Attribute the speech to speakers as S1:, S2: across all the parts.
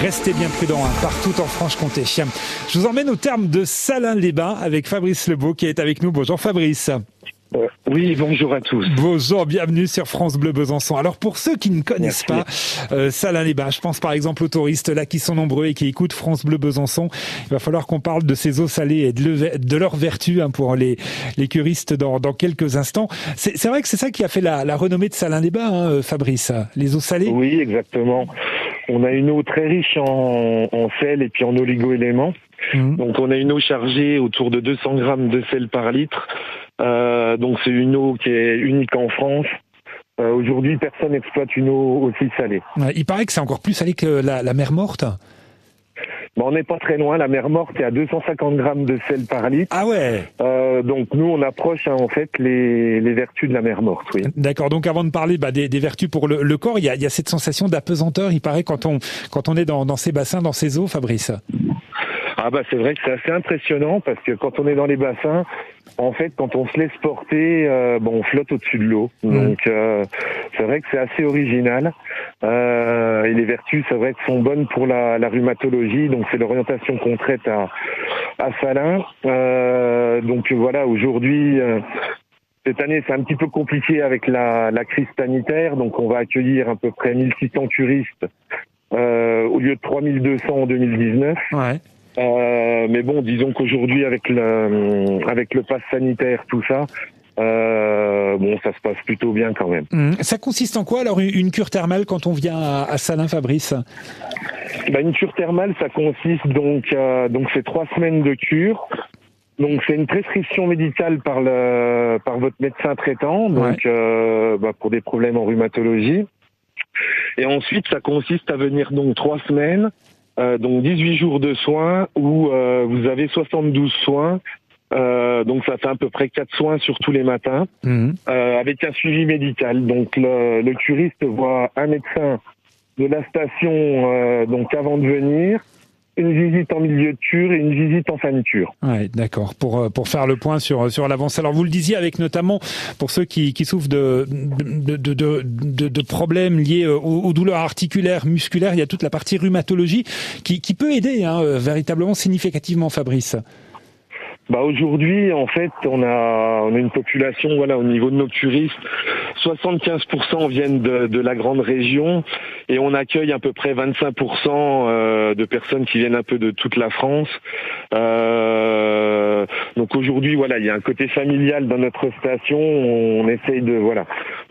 S1: Restez bien prudents hein, partout en Franche-Comté. Je vous emmène au terme de Salins-les-Bains avec Fabrice Lebeau qui est avec nous. Bonjour Fabrice.
S2: Euh, oui, bonjour à tous.
S1: Bonjour, bienvenue sur France Bleu Besançon. Alors pour ceux qui ne connaissent pas euh, Salins-les-Bains, je pense par exemple aux touristes là qui sont nombreux et qui écoutent France Bleu Besançon, il va falloir qu'on parle de ces eaux salées et de, de leur vertu hein, pour les, les curistes dans, dans quelques instants. C'est vrai que c'est ça qui a fait la, la renommée de Salins-les-Bains, hein, Fabrice, les eaux salées
S2: Oui, exactement. On a une eau très riche en, en sel et puis en oligo-éléments. Mmh. Donc on a une eau chargée autour de 200 grammes de sel par litre. Euh, donc c'est une eau qui est unique en France. Euh, Aujourd'hui, personne n'exploite une eau aussi salée.
S1: Ouais, il paraît que c'est encore plus salé que la, la mer morte.
S2: On n'est pas très loin. La mer morte est à 250 grammes de sel par litre.
S1: Ah ouais.
S2: Euh, donc nous, on approche hein, en fait les, les, vertus de la mer morte. Oui.
S1: D'accord. Donc avant de parler bah, des, des, vertus pour le, le corps, il y, a, il y, a, cette sensation d'apesanteur. Il paraît quand on quand on est dans, dans ces bassins, dans ces eaux, Fabrice.
S2: Ah bah c'est vrai que c'est assez impressionnant parce que quand on est dans les bassins, en fait, quand on se laisse porter, euh, bon, on flotte au-dessus de l'eau. Mmh. Donc, euh, c'est vrai que c'est assez original. Euh, et les vertus, c'est vrai que sont bonnes pour la, la rhumatologie. Donc, c'est l'orientation qu'on traite à, à Salins. Euh, donc, voilà, aujourd'hui, euh, cette année, c'est un petit peu compliqué avec la, la, crise sanitaire. Donc, on va accueillir à peu près 1600 curistes au lieu de 3200 en 2019.
S1: Ouais.
S2: Euh, mais bon, disons qu'aujourd'hui, avec le avec le pass sanitaire, tout ça, euh, bon, ça se passe plutôt bien quand même.
S1: Mmh. Ça consiste en quoi alors une cure thermale quand on vient à, à Salins, Fabrice
S2: bah, Une cure thermale, ça consiste donc euh, donc c'est trois semaines de cure. Donc c'est une prescription médicale par le par votre médecin traitant, donc ouais. euh, bah, pour des problèmes en rhumatologie. Et ensuite, ça consiste à venir donc trois semaines euh, donc 18 jours de soins où euh, vous avez 72 soins. Euh, donc ça fait à peu près quatre soins sur tous les matins, mmh. avec un suivi médical. Donc le, le, curiste voit un médecin de la station donc avant de venir une visite en milieu de et une visite en fin de.
S1: Ouais, d'accord. Pour pour faire le point sur sur l'avance. Alors vous le disiez avec notamment pour ceux qui, qui souffrent de de, de, de, de, problèmes liés aux, aux, douleurs articulaires, musculaires, il y a toute la partie rhumatologie qui, qui peut aider hein, véritablement significativement, Fabrice.
S2: Bah aujourd'hui, en fait, on a, on a une population, voilà, au niveau de nos curistes, 75% viennent de, de, la grande région et on accueille à peu près 25% euh, de personnes qui viennent un peu de toute la France. Euh, donc aujourd'hui, voilà, il y a un côté familial dans notre station. On essaye de, voilà,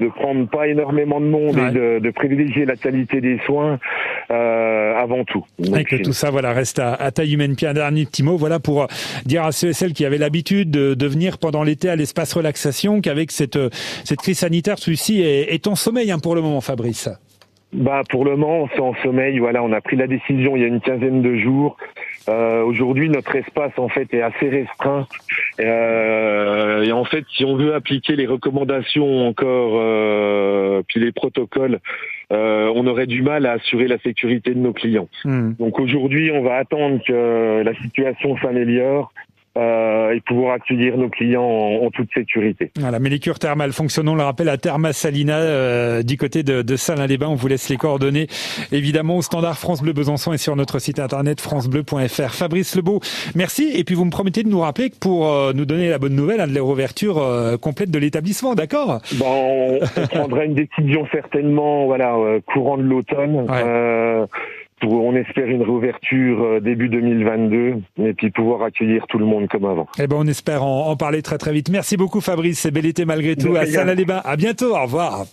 S2: de prendre pas énormément de monde ouais. et de, de, privilégier la qualité des soins euh, avant tout.
S1: Donc, et que tout ça, voilà, reste à, à taille humaine. Puis un dernier petit mot, voilà, pour dire à ceux et celles qui avaient l'habitude de, de, venir pendant l'été à l'espace relaxation, qu'avec cette, cette crise sanitaire, celui-ci est, est en sommeil hein, pour le moment, Fabrice.
S2: Bah pour le moment, c'est en sommeil. Voilà, on a pris la décision il y a une quinzaine de jours. Euh, Aujourd'hui, notre espace en fait est assez restreint. Euh, et en fait, si on veut appliquer les recommandations encore, euh, puis les protocoles, euh, on aurait du mal à assurer la sécurité de nos clients. Mmh. Donc aujourd'hui, on va attendre que la situation s'améliore euh, et pouvoir accueillir nos clients en, en, toute sécurité.
S1: Voilà, mais les cures thermales fonctionnons, le rappel à Therma Salina euh, du côté de, de Salins-les-Bains. On vous laisse les coordonnées évidemment au standard France Bleu Besançon et sur notre site internet francebleu.fr. Fabrice Lebeau, merci. Et puis vous me promettez de nous rappeler que pour euh, nous donner la bonne nouvelle hein, de la réouverture euh, complète de l'établissement, d'accord?
S2: Bon, on prendra une décision certainement, voilà, euh, courant de l'automne. Ouais on espère une réouverture début 2022 et puis pouvoir accueillir tout le monde comme avant.
S1: Eh ben on espère en, en parler très très vite. Merci beaucoup Fabrice, c'est bel été malgré tout à Salins-les-Bains. À bientôt, au revoir.